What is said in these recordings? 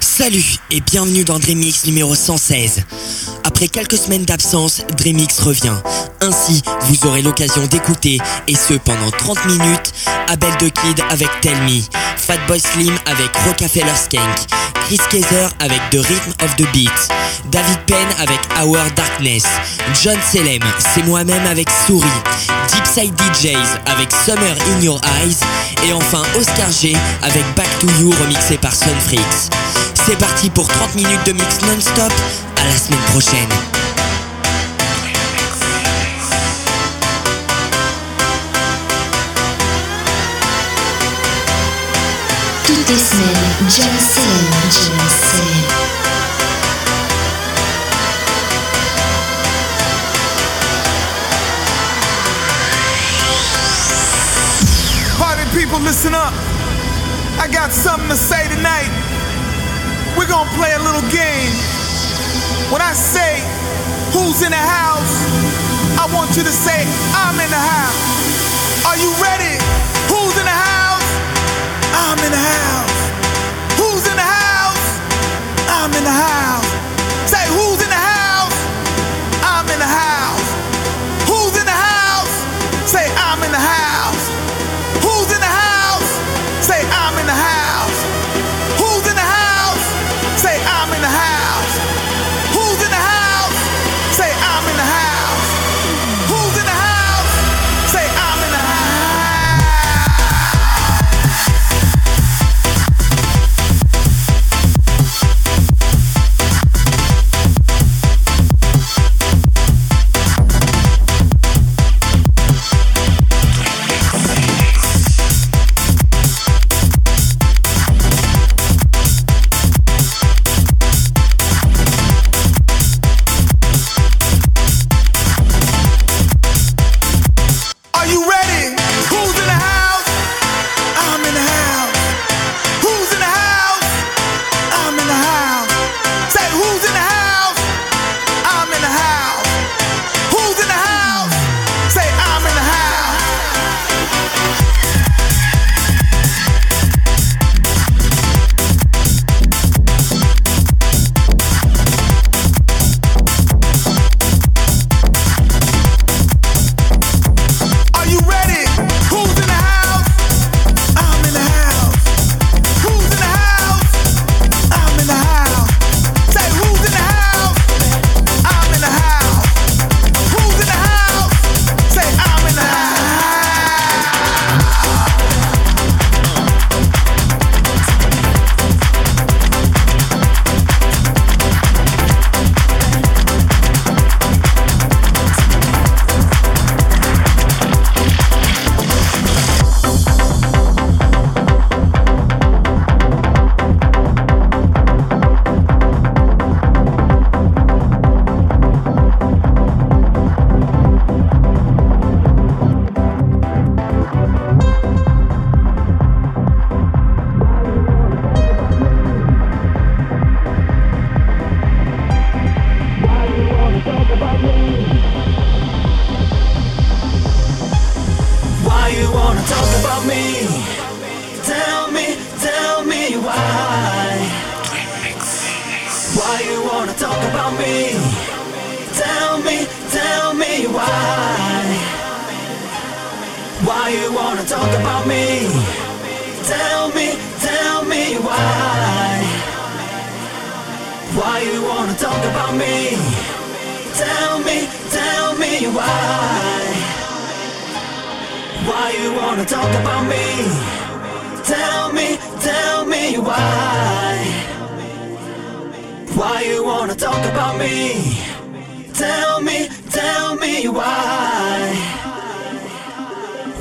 Salut et bienvenue dans Dreamix numéro 116. Après quelques semaines d'absence, Dreamix revient. Ainsi, vous aurez l'occasion d'écouter, et ce pendant 30 minutes, Abel the Kid avec Tell Me, Fatboy Slim avec Rockefeller Skank, Chris Kaiser avec The Rhythm of the Beat, David Penn avec Our Darkness, John Selem, c'est moi-même avec Souris, Deepside DJs avec Summer in Your Eyes, et enfin Oscar G avec Back to You remixé par Sunfreaks. C'est parti pour 30 minutes de mix non-stop, à la semaine prochaine. Toutes les semaines, John Selem, John people, listen up. I got something to say tonight. We're gonna play a little game. When I say who's in the house, I want you to say I'm in the house. Are you ready? Who's in the house? I'm in the house. Who's in the house? I'm in the house. Say who's in the house? I'm in the house. Who's in the house? Say I'm in the house. Me? Tell me, tell me why. Why you wanna talk about me? Tell me, tell me why. Why you wanna talk about me? Tell me, tell me why. Why you wanna talk about me? Tell me, tell me why. Why you wanna talk about me? Tell me, tell me why.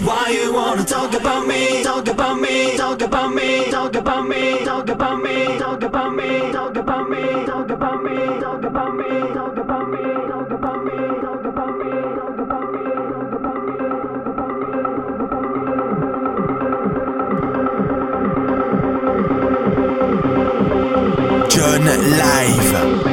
Why you wanna talk about me? Talk about me, talk about me, talk about me, talk about me, talk about me, talk about me, talk about me, talk about me, talk about me, Live.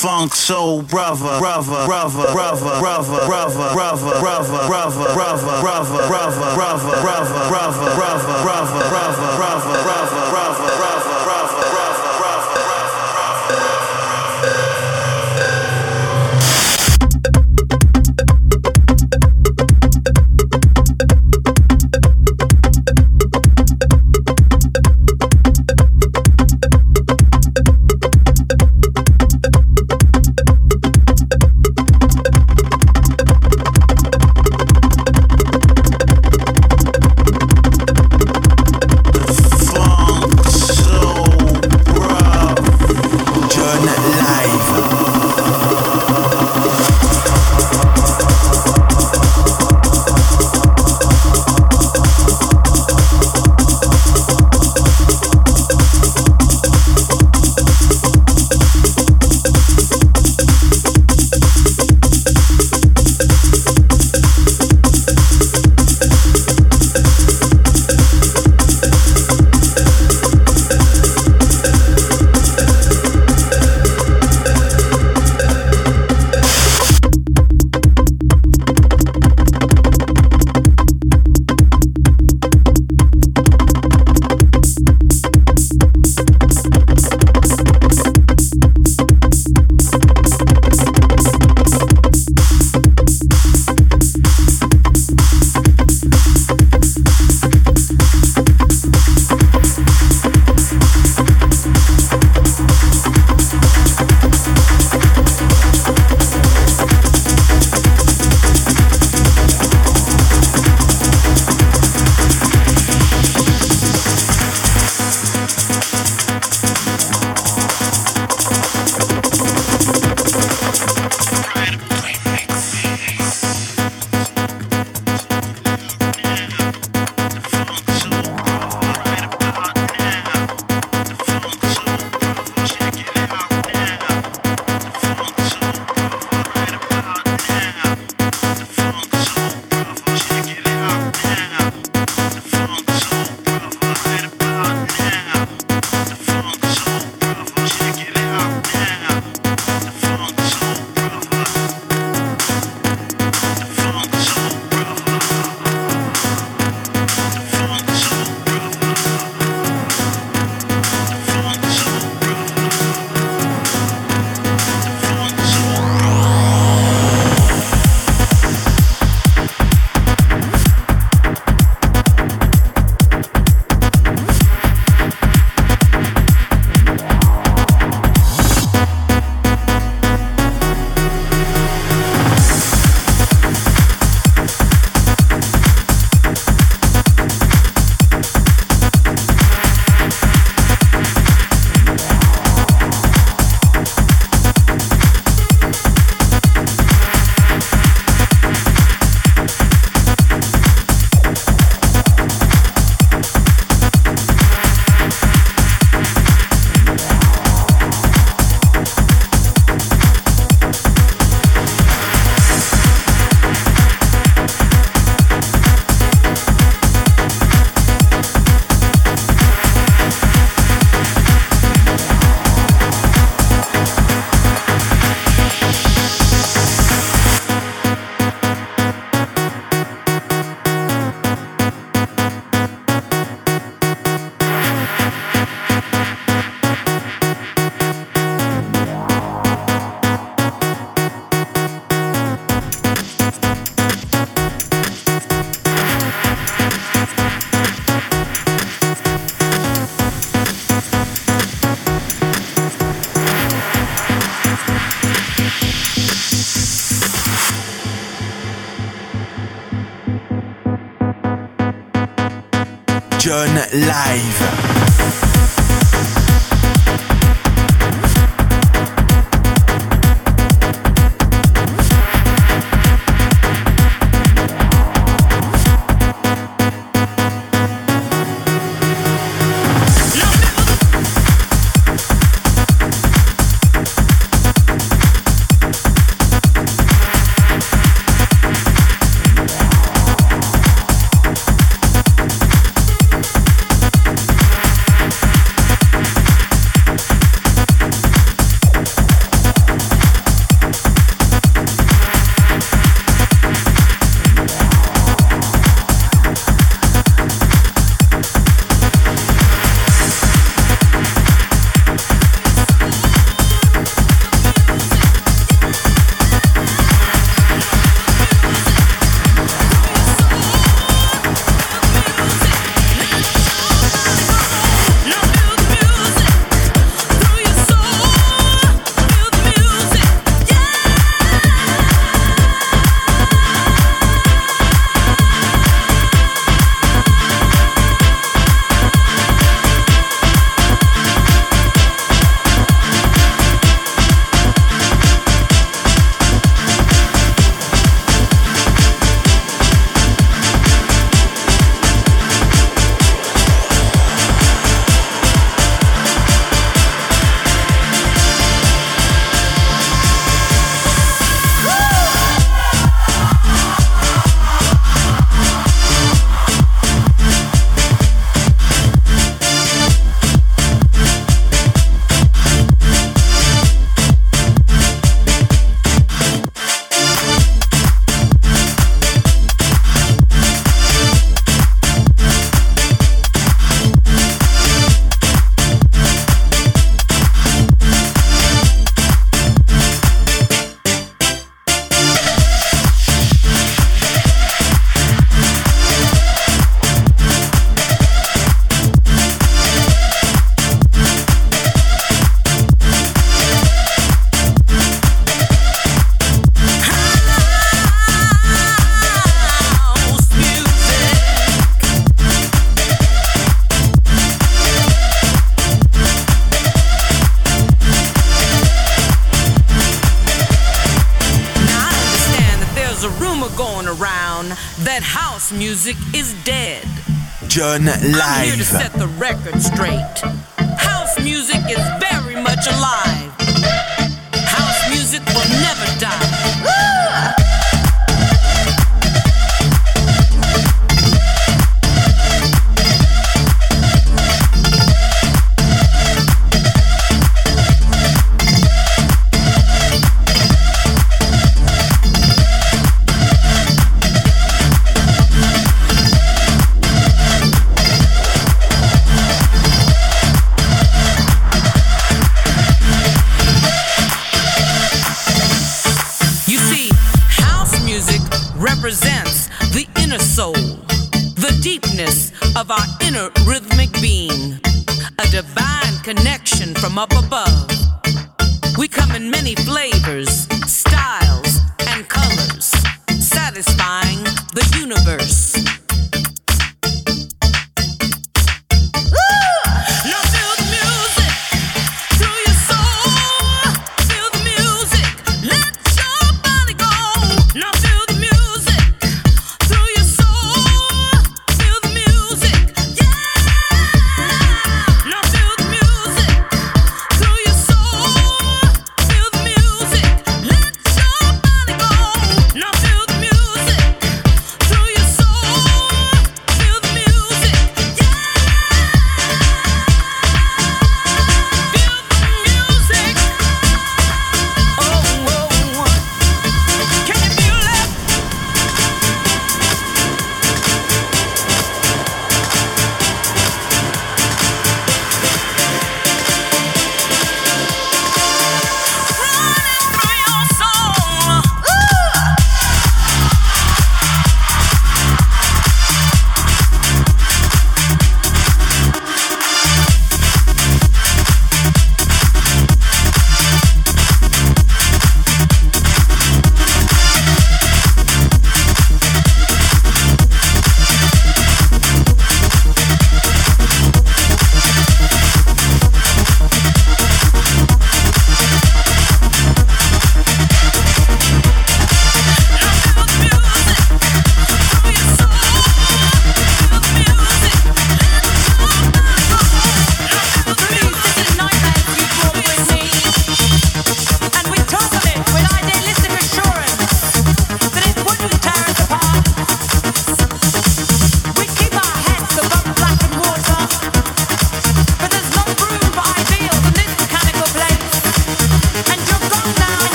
funk soul brother, brother, brother, brother, brother, brother, brother, brother, brother, brother, brother, brother, brother, brother, brother, brother, brother, brother, brother, brother. Live. John I'm here to set the record straight.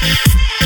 Yeah.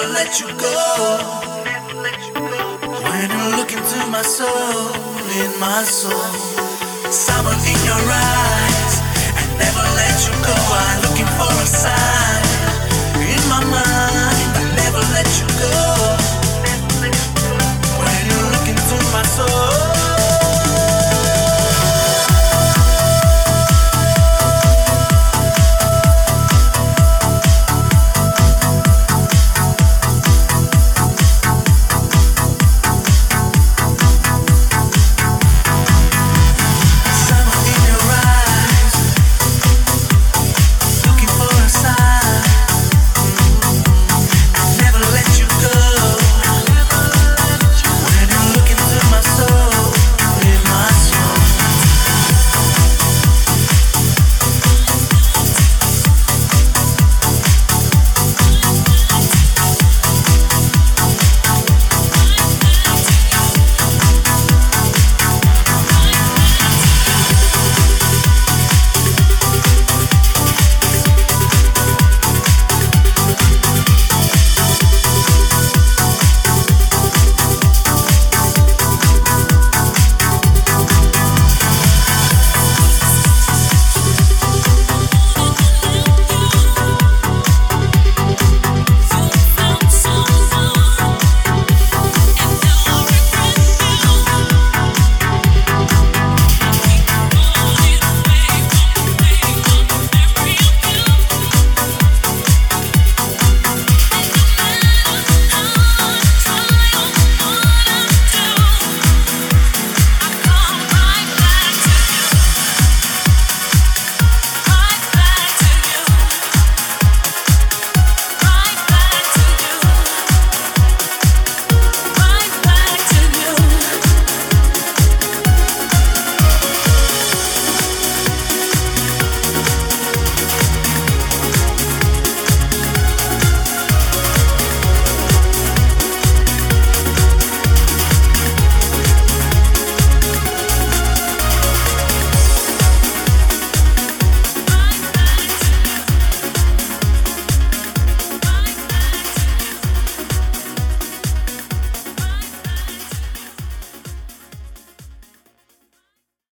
Never let you go. When you look into my soul, in my soul, someone in your eyes. I never let you go. I'm looking for a sign in my mind. I never let you go. When you look into my soul.